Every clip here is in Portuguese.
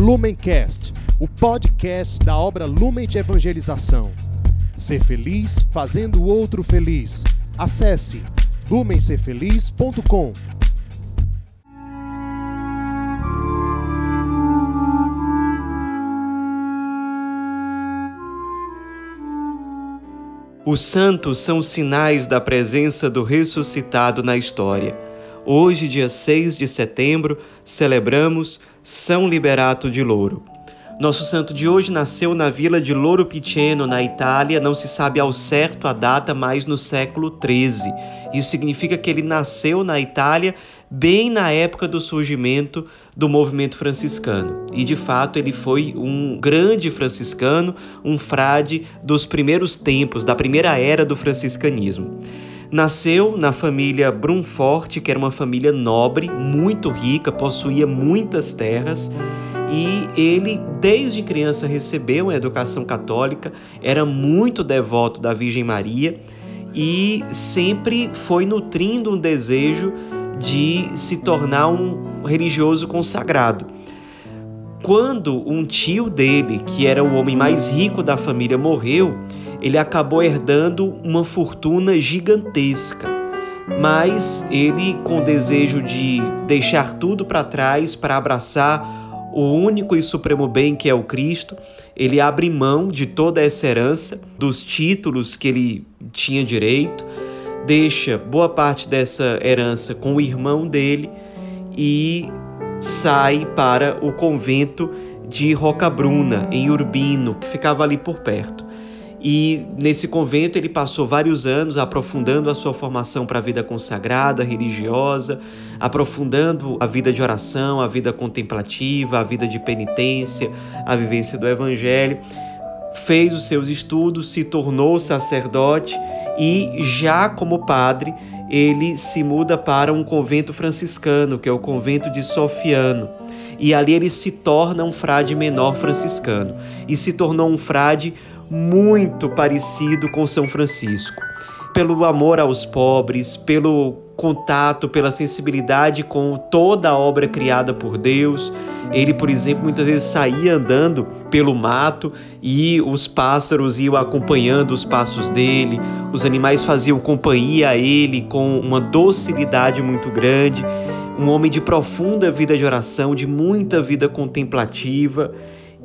Lumencast, o podcast da obra Lumen de Evangelização. Ser feliz fazendo o outro feliz. Acesse lumencerfeliz.com. Os santos são sinais da presença do ressuscitado na história. Hoje, dia 6 de setembro, celebramos São Liberato de Louro. Nosso santo de hoje nasceu na vila de Loro Piceno, na Itália, não se sabe ao certo a data, mas no século XIII. Isso significa que ele nasceu na Itália bem na época do surgimento do movimento franciscano. E de fato ele foi um grande franciscano, um frade dos primeiros tempos, da primeira era do franciscanismo. Nasceu na família Brunforte, que era uma família nobre, muito rica, possuía muitas terras e ele, desde criança, recebeu uma educação católica, era muito devoto da Virgem Maria e sempre foi nutrindo um desejo de se tornar um religioso consagrado. Quando um tio dele, que era o homem mais rico da família, morreu, ele acabou herdando uma fortuna gigantesca. Mas ele, com desejo de deixar tudo para trás para abraçar o único e supremo bem que é o Cristo, ele abre mão de toda essa herança, dos títulos que ele tinha direito, deixa boa parte dessa herança com o irmão dele e sai para o convento de Rocabruna, em Urbino, que ficava ali por perto. E nesse convento ele passou vários anos aprofundando a sua formação para a vida consagrada, religiosa, aprofundando a vida de oração, a vida contemplativa, a vida de penitência, a vivência do evangelho. Fez os seus estudos, se tornou sacerdote e já como padre, ele se muda para um convento franciscano, que é o convento de Sofiano. E ali ele se torna um frade menor franciscano e se tornou um frade muito parecido com São Francisco. Pelo amor aos pobres, pelo contato, pela sensibilidade com toda a obra criada por Deus. Ele, por exemplo, muitas vezes saía andando pelo mato e os pássaros iam acompanhando os passos dele, os animais faziam companhia a ele com uma docilidade muito grande. Um homem de profunda vida de oração, de muita vida contemplativa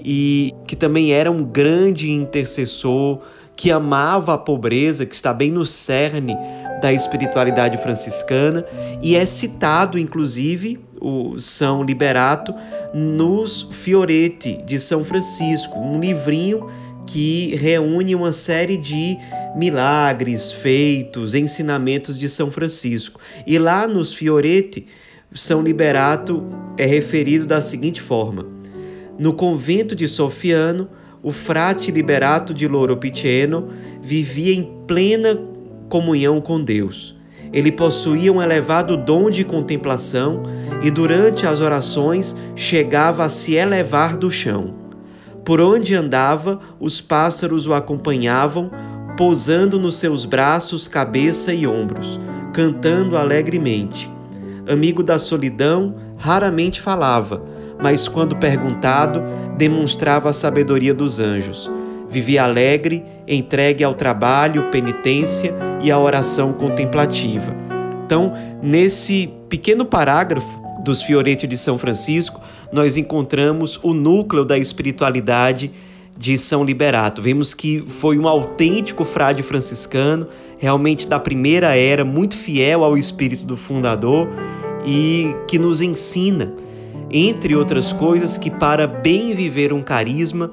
e que também era um grande intercessor, que amava a pobreza, que está bem no cerne da espiritualidade franciscana e é citado, inclusive, o São Liberato nos Fioretti de São Francisco, um livrinho que reúne uma série de milagres, feitos, ensinamentos de São Francisco. E lá nos Fioretti, São Liberato é referido da seguinte forma: no convento de Sofiano, o frate liberato de Loro Piceno vivia em plena comunhão com Deus. Ele possuía um elevado dom de contemplação e durante as orações chegava a se elevar do chão. Por onde andava, os pássaros o acompanhavam, pousando nos seus braços cabeça e ombros, cantando alegremente. Amigo da solidão, raramente falava mas quando perguntado, demonstrava a sabedoria dos anjos. Vivia alegre, entregue ao trabalho, penitência e à oração contemplativa. Então, nesse pequeno parágrafo dos Fioretti de São Francisco, nós encontramos o núcleo da espiritualidade de São Liberato. Vemos que foi um autêntico frade franciscano, realmente da primeira era, muito fiel ao espírito do fundador e que nos ensina entre outras coisas, que para bem viver um carisma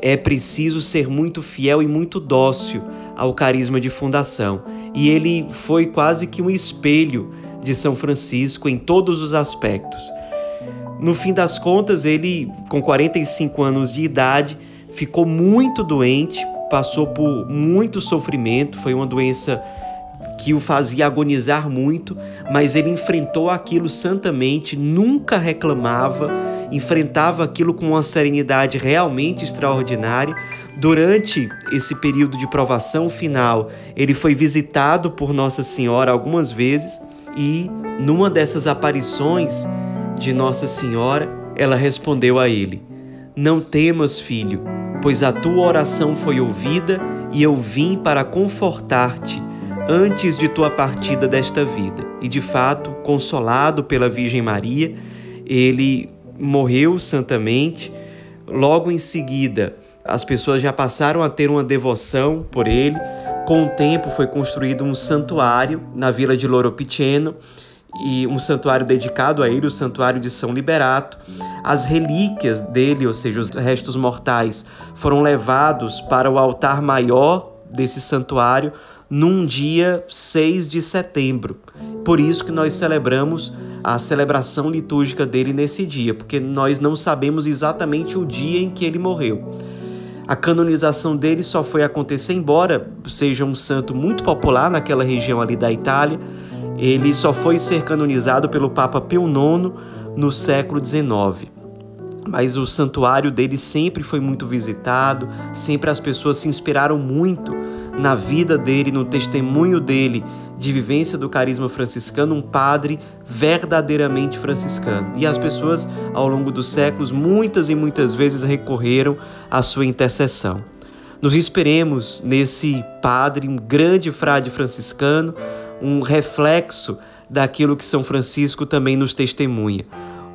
é preciso ser muito fiel e muito dócil ao carisma de fundação. E ele foi quase que um espelho de São Francisco em todos os aspectos. No fim das contas, ele, com 45 anos de idade, ficou muito doente, passou por muito sofrimento, foi uma doença que o fazia agonizar muito, mas ele enfrentou aquilo santamente, nunca reclamava, enfrentava aquilo com uma serenidade realmente extraordinária. Durante esse período de provação final, ele foi visitado por Nossa Senhora algumas vezes e, numa dessas aparições de Nossa Senhora, ela respondeu a ele: Não temas, filho, pois a tua oração foi ouvida e eu vim para confortar-te antes de tua partida desta vida. E de fato, consolado pela Virgem Maria, ele morreu santamente. Logo em seguida, as pessoas já passaram a ter uma devoção por ele. Com o tempo foi construído um santuário na vila de Loro Piceno e um santuário dedicado a ele, o Santuário de São Liberato. As relíquias dele, ou seja, os restos mortais, foram levados para o altar maior desse santuário num dia 6 de setembro. Por isso que nós celebramos a celebração litúrgica dele nesse dia, porque nós não sabemos exatamente o dia em que ele morreu. A canonização dele só foi acontecer, embora seja um santo muito popular naquela região ali da Itália, ele só foi ser canonizado pelo Papa Pio IX no século XIX. Mas o santuário dele sempre foi muito visitado, sempre as pessoas se inspiraram muito na vida dele, no testemunho dele de vivência do carisma franciscano, um padre verdadeiramente franciscano. E as pessoas, ao longo dos séculos, muitas e muitas vezes recorreram à sua intercessão. Nos esperemos nesse padre, um grande frade franciscano, um reflexo daquilo que São Francisco também nos testemunha.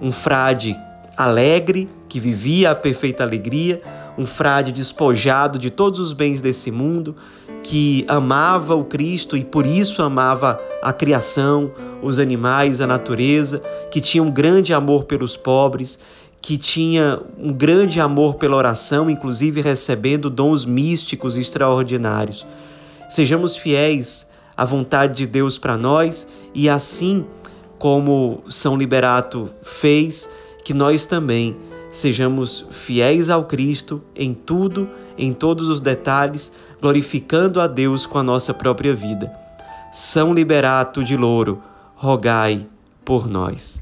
Um frade alegre, que vivia a perfeita alegria, um frade despojado de todos os bens desse mundo, que amava o Cristo e por isso amava a criação, os animais, a natureza, que tinha um grande amor pelos pobres, que tinha um grande amor pela oração, inclusive recebendo dons místicos extraordinários. Sejamos fiéis a vontade de Deus para nós e assim como São Liberato fez, que nós também sejamos fiéis ao Cristo em tudo, em todos os detalhes, glorificando a Deus com a nossa própria vida. São Liberato de Louro, rogai por nós.